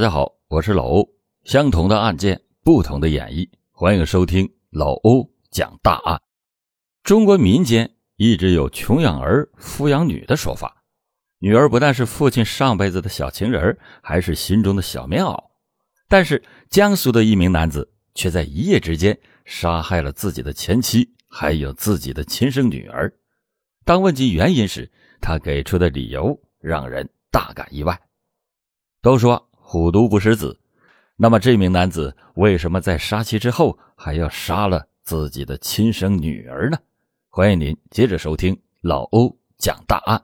大家好，我是老欧。相同的案件，不同的演绎，欢迎收听老欧讲大案。中国民间一直有“穷养儿，富养女”的说法，女儿不但是父亲上辈子的小情人，还是心中的小棉袄。但是江苏的一名男子却在一夜之间杀害了自己的前妻，还有自己的亲生女儿。当问及原因时，他给出的理由让人大感意外。都说。虎毒不食子，那么这名男子为什么在杀妻之后还要杀了自己的亲生女儿呢？欢迎您接着收听老欧讲大案。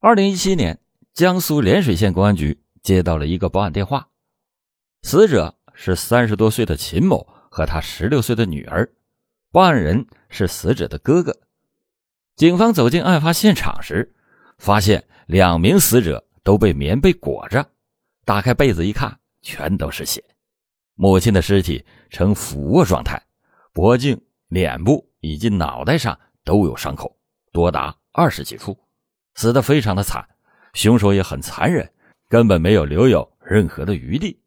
二零一七年，江苏涟水县公安局接到了一个报案电话，死者是三十多岁的秦某和他十六岁的女儿，报案人是死者的哥哥。警方走进案发现场时，发现两名死者都被棉被裹着。打开被子一看，全都是血。母亲的尸体呈俯卧状态，脖颈、脸部以及脑袋上都有伤口，多达二十几处，死得非常的惨。凶手也很残忍，根本没有留有任何的余地。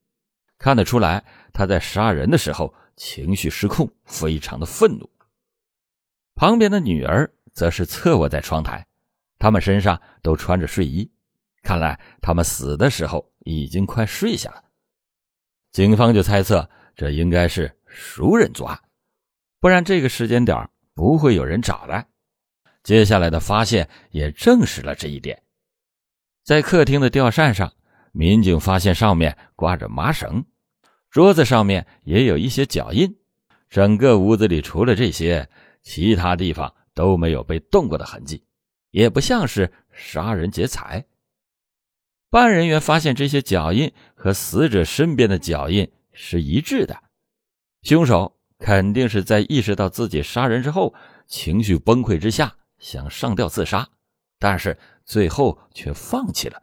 看得出来，他在杀人的时候情绪失控，非常的愤怒。旁边的女儿则是侧卧在窗台，他们身上都穿着睡衣。看来他们死的时候已经快睡下了，警方就猜测这应该是熟人作案，不然这个时间点不会有人找来。接下来的发现也证实了这一点。在客厅的吊扇上，民警发现上面挂着麻绳，桌子上面也有一些脚印，整个屋子里除了这些，其他地方都没有被动过的痕迹，也不像是杀人劫财。办案人员发现这些脚印和死者身边的脚印是一致的，凶手肯定是在意识到自己杀人之后，情绪崩溃之下想上吊自杀，但是最后却放弃了。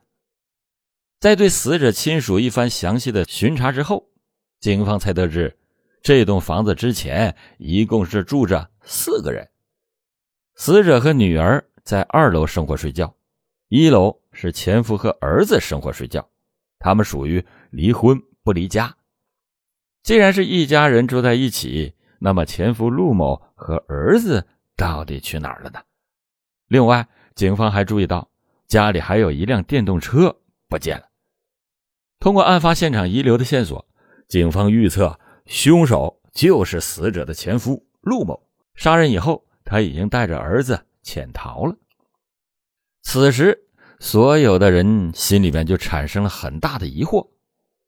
在对死者亲属一番详细的巡查之后，警方才得知，这栋房子之前一共是住着四个人，死者和女儿在二楼生活睡觉，一楼。是前夫和儿子生活睡觉，他们属于离婚不离家。既然是一家人住在一起，那么前夫陆某和儿子到底去哪儿了呢？另外，警方还注意到家里还有一辆电动车不见了。通过案发现场遗留的线索，警方预测凶手就是死者的前夫陆某。杀人以后，他已经带着儿子潜逃了。此时。所有的人心里面就产生了很大的疑惑，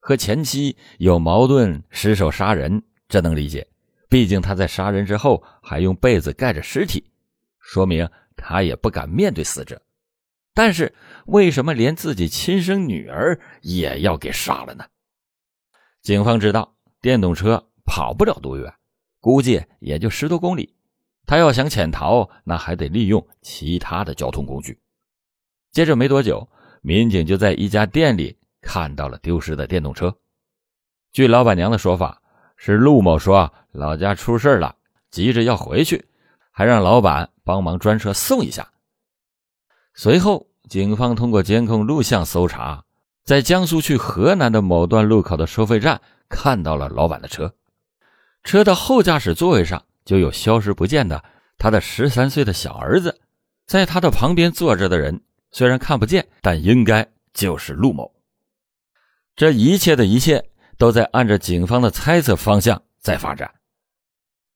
和前妻有矛盾，失手杀人，这能理解。毕竟他在杀人之后还用被子盖着尸体，说明他也不敢面对死者。但是为什么连自己亲生女儿也要给杀了呢？警方知道电动车跑不了多远，估计也就十多公里。他要想潜逃，那还得利用其他的交通工具。接着没多久，民警就在一家店里看到了丢失的电动车。据老板娘的说法，是陆某说老家出事了，急着要回去，还让老板帮忙专车送一下。随后，警方通过监控录像搜查，在江苏去河南的某段路口的收费站看到了老板的车，车的后驾驶座位上就有消失不见的他的十三岁的小儿子，在他的旁边坐着的人。虽然看不见，但应该就是陆某。这一切的一切都在按着警方的猜测方向在发展。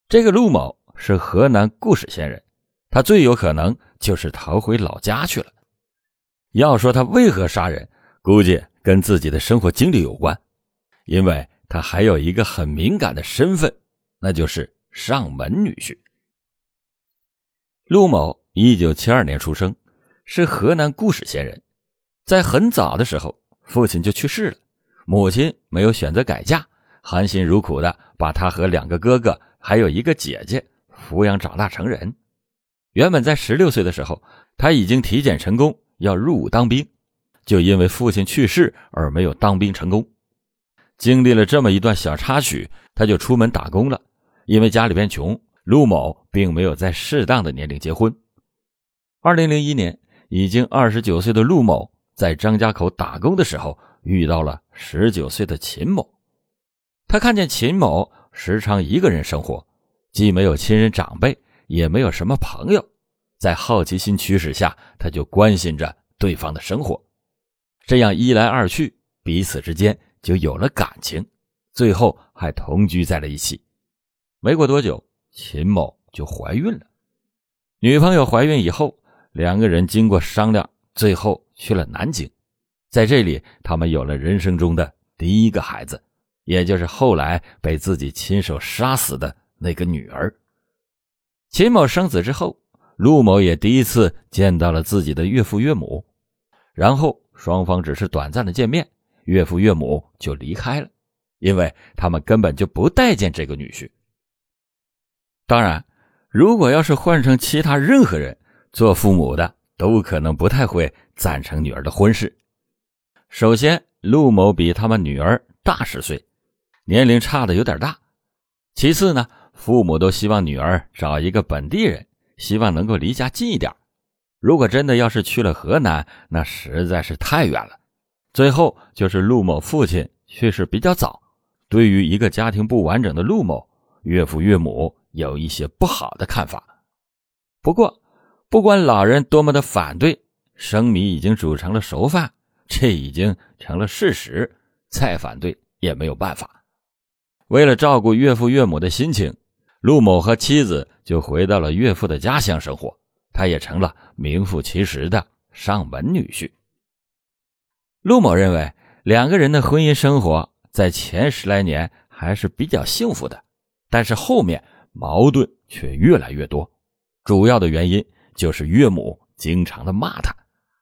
这个陆某是河南固始县人，他最有可能就是逃回老家去了。要说他为何杀人，估计跟自己的生活经历有关，因为他还有一个很敏感的身份，那就是上门女婿。陆某一九七二年出生。是河南固始县人，在很早的时候，父亲就去世了，母亲没有选择改嫁，含辛茹苦的把他和两个哥哥还有一个姐姐抚养长大成人。原本在十六岁的时候，他已经体检成功，要入伍当兵，就因为父亲去世而没有当兵成功。经历了这么一段小插曲，他就出门打工了。因为家里边穷，陆某并没有在适当的年龄结婚。二零零一年。已经二十九岁的陆某在张家口打工的时候遇到了十九岁的秦某。他看见秦某时常一个人生活，既没有亲人长辈，也没有什么朋友，在好奇心驱使下，他就关心着对方的生活。这样一来二去，彼此之间就有了感情，最后还同居在了一起。没过多久，秦某就怀孕了。女朋友怀孕以后，两个人经过商量，最后去了南京，在这里，他们有了人生中的第一个孩子，也就是后来被自己亲手杀死的那个女儿。秦某生子之后，陆某也第一次见到了自己的岳父岳母，然后双方只是短暂的见面，岳父岳母就离开了，因为他们根本就不待见这个女婿。当然。如果要是换成其他任何人做父母的，都可能不太会赞成女儿的婚事。首先，陆某比他们女儿大十岁，年龄差的有点大。其次呢，父母都希望女儿找一个本地人，希望能够离家近一点。如果真的要是去了河南，那实在是太远了。最后就是陆某父亲去世比较早，对于一个家庭不完整的陆某，岳父岳母。有一些不好的看法，不过不管老人多么的反对，生米已经煮成了熟饭，这已经成了事实，再反对也没有办法。为了照顾岳父岳母的心情，陆某和妻子就回到了岳父的家乡生活，他也成了名副其实的上门女婿。陆某认为，两个人的婚姻生活在前十来年还是比较幸福的，但是后面。矛盾却越来越多，主要的原因就是岳母经常的骂他，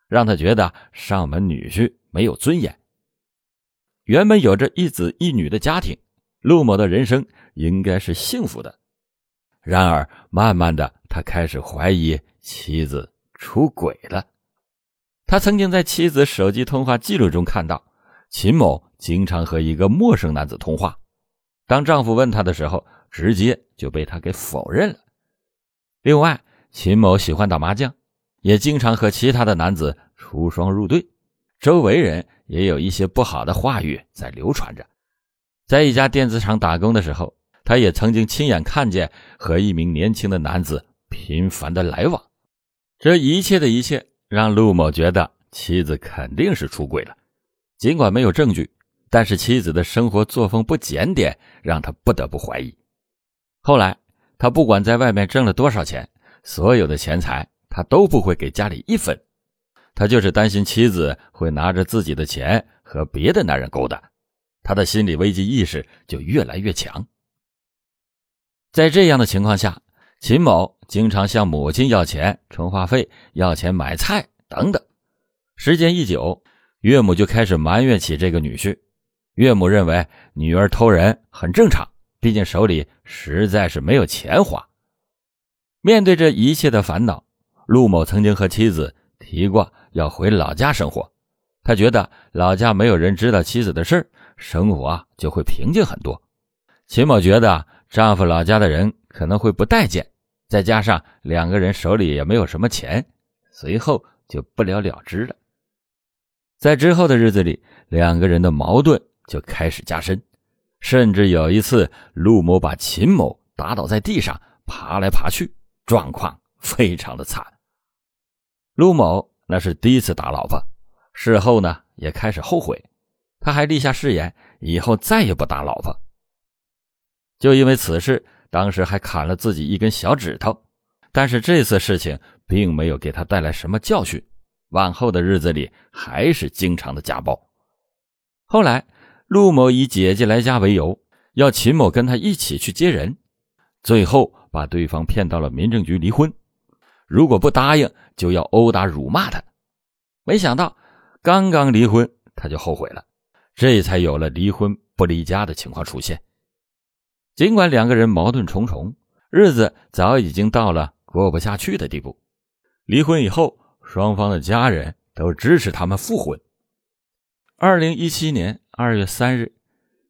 让他觉得上门女婿没有尊严。原本有着一子一女的家庭，陆某的人生应该是幸福的。然而，慢慢的，他开始怀疑妻子出轨了。他曾经在妻子手机通话记录中看到，秦某经常和一个陌生男子通话。当丈夫问他的时候，直接就被他给否认了。另外，秦某喜欢打麻将，也经常和其他的男子出双入对，周围人也有一些不好的话语在流传着。在一家电子厂打工的时候，他也曾经亲眼看见和一名年轻的男子频繁的来往。这一切的一切让陆某觉得妻子肯定是出轨了，尽管没有证据，但是妻子的生活作风不检点，让他不得不怀疑。后来，他不管在外面挣了多少钱，所有的钱财他都不会给家里一分，他就是担心妻子会拿着自己的钱和别的男人勾搭，他的心理危机意识就越来越强。在这样的情况下，秦某经常向母亲要钱充话费、要钱买菜等等，时间一久，岳母就开始埋怨起这个女婿。岳母认为女儿偷人很正常。毕竟手里实在是没有钱花。面对这一切的烦恼，陆某曾经和妻子提过要回老家生活。他觉得老家没有人知道妻子的事生活啊就会平静很多。秦某觉得丈夫老家的人可能会不待见，再加上两个人手里也没有什么钱，随后就不了了之了。在之后的日子里，两个人的矛盾就开始加深。甚至有一次，陆某把秦某打倒在地上，爬来爬去，状况非常的惨。陆某那是第一次打老婆，事后呢也开始后悔，他还立下誓言，以后再也不打老婆。就因为此事，当时还砍了自己一根小指头，但是这次事情并没有给他带来什么教训，往后的日子里还是经常的家暴。后来。陆某以姐姐来家为由，要秦某跟他一起去接人，最后把对方骗到了民政局离婚。如果不答应，就要殴打、辱骂他。没想到刚刚离婚，他就后悔了，这才有了离婚不离家的情况出现。尽管两个人矛盾重重，日子早已经到了过不下去的地步。离婚以后，双方的家人都支持他们复婚。二零一七年。二月三日，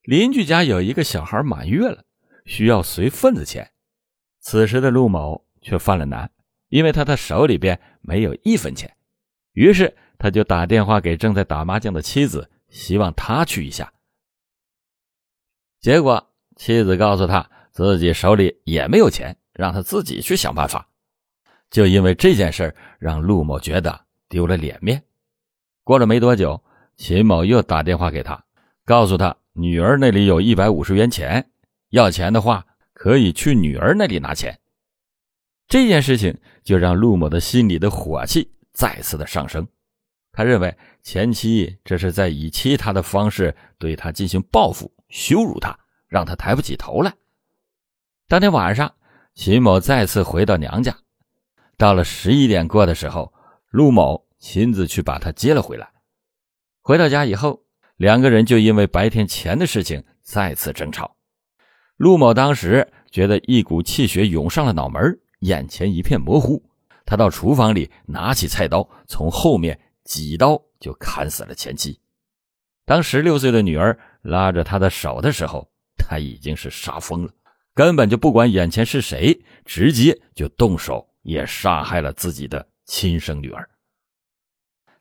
邻居家有一个小孩满月了，需要随份子钱。此时的陆某却犯了难，因为他的手里边没有一分钱。于是他就打电话给正在打麻将的妻子，希望他去一下。结果妻子告诉他自己手里也没有钱，让他自己去想办法。就因为这件事让陆某觉得丢了脸面。过了没多久，秦某又打电话给他，告诉他女儿那里有一百五十元钱，要钱的话可以去女儿那里拿钱。这件事情就让陆某的心里的火气再次的上升。他认为前妻这是在以其他的方式对他进行报复、羞辱他，让他抬不起头来。当天晚上，秦某再次回到娘家，到了十一点过的时候，陆某亲自去把他接了回来。回到家以后，两个人就因为白天钱的事情再次争吵。陆某当时觉得一股气血涌上了脑门，眼前一片模糊，他到厨房里拿起菜刀，从后面。几刀就砍死了前妻。当十六岁的女儿拉着他的手的时候，他已经是杀疯了，根本就不管眼前是谁，直接就动手也杀害了自己的亲生女儿。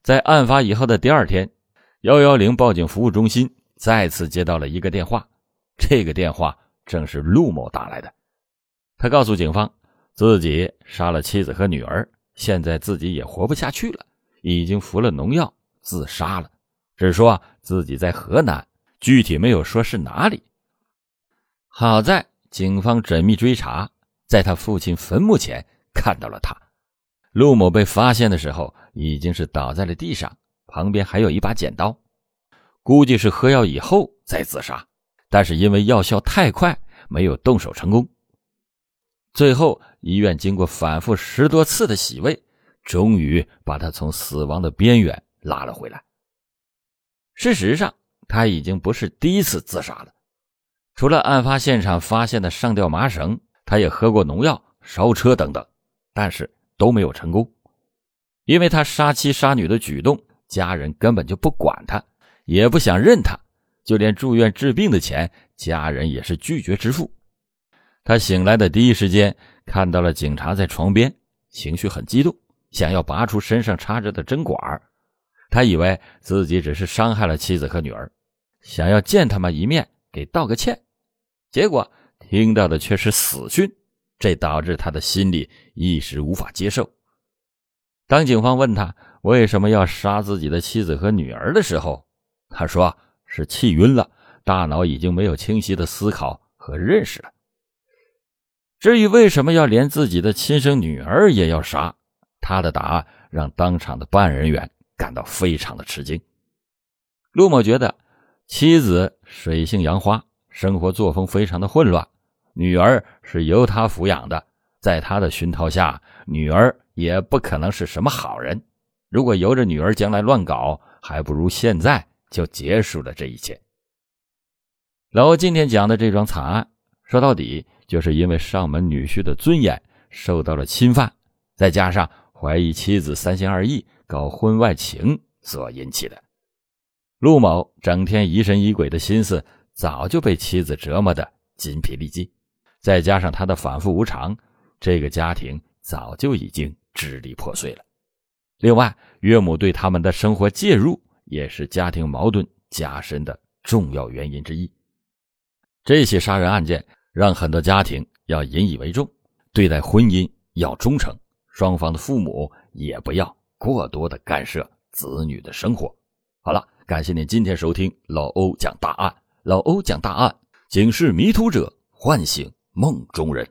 在案发以后的第二天，幺幺零报警服务中心再次接到了一个电话，这个电话正是陆某打来的。他告诉警方，自己杀了妻子和女儿，现在自己也活不下去了。已经服了农药自杀了，只说自己在河南，具体没有说是哪里。好在警方缜密追查，在他父亲坟墓前看到了他。陆某被发现的时候已经是倒在了地上，旁边还有一把剪刀，估计是喝药以后再自杀，但是因为药效太快，没有动手成功。最后医院经过反复十多次的洗胃。终于把他从死亡的边缘拉了回来。事实上，他已经不是第一次自杀了。除了案发现场发现的上吊麻绳，他也喝过农药、烧车等等，但是都没有成功。因为他杀妻杀女的举动，家人根本就不管他，也不想认他，就连住院治病的钱，家人也是拒绝支付。他醒来的第一时间看到了警察在床边，情绪很激动。想要拔出身上插着的针管，他以为自己只是伤害了妻子和女儿，想要见他们一面给道个歉，结果听到的却是死讯，这导致他的心里一时无法接受。当警方问他为什么要杀自己的妻子和女儿的时候，他说是气晕了，大脑已经没有清晰的思考和认识了。至于为什么要连自己的亲生女儿也要杀？他的答案让当场的办案人员感到非常的吃惊。陆某觉得妻子水性杨花，生活作风非常的混乱，女儿是由他抚养的，在他的熏陶下，女儿也不可能是什么好人。如果由着女儿将来乱搞，还不如现在就结束了这一切。老欧今天讲的这桩惨案，说到底就是因为上门女婿的尊严受到了侵犯，再加上。怀疑妻子三心二意搞婚外情所引起的，陆某整天疑神疑鬼的心思早就被妻子折磨的筋疲力尽，再加上他的反复无常，这个家庭早就已经支离破碎了。另外，岳母对他们的生活介入也是家庭矛盾加深的重要原因之一。这起杀人案件让很多家庭要引以为重，对待婚姻要忠诚。双方的父母也不要过多的干涉子女的生活。好了，感谢您今天收听老欧讲大案。老欧讲大案，警示迷途者，唤醒梦中人。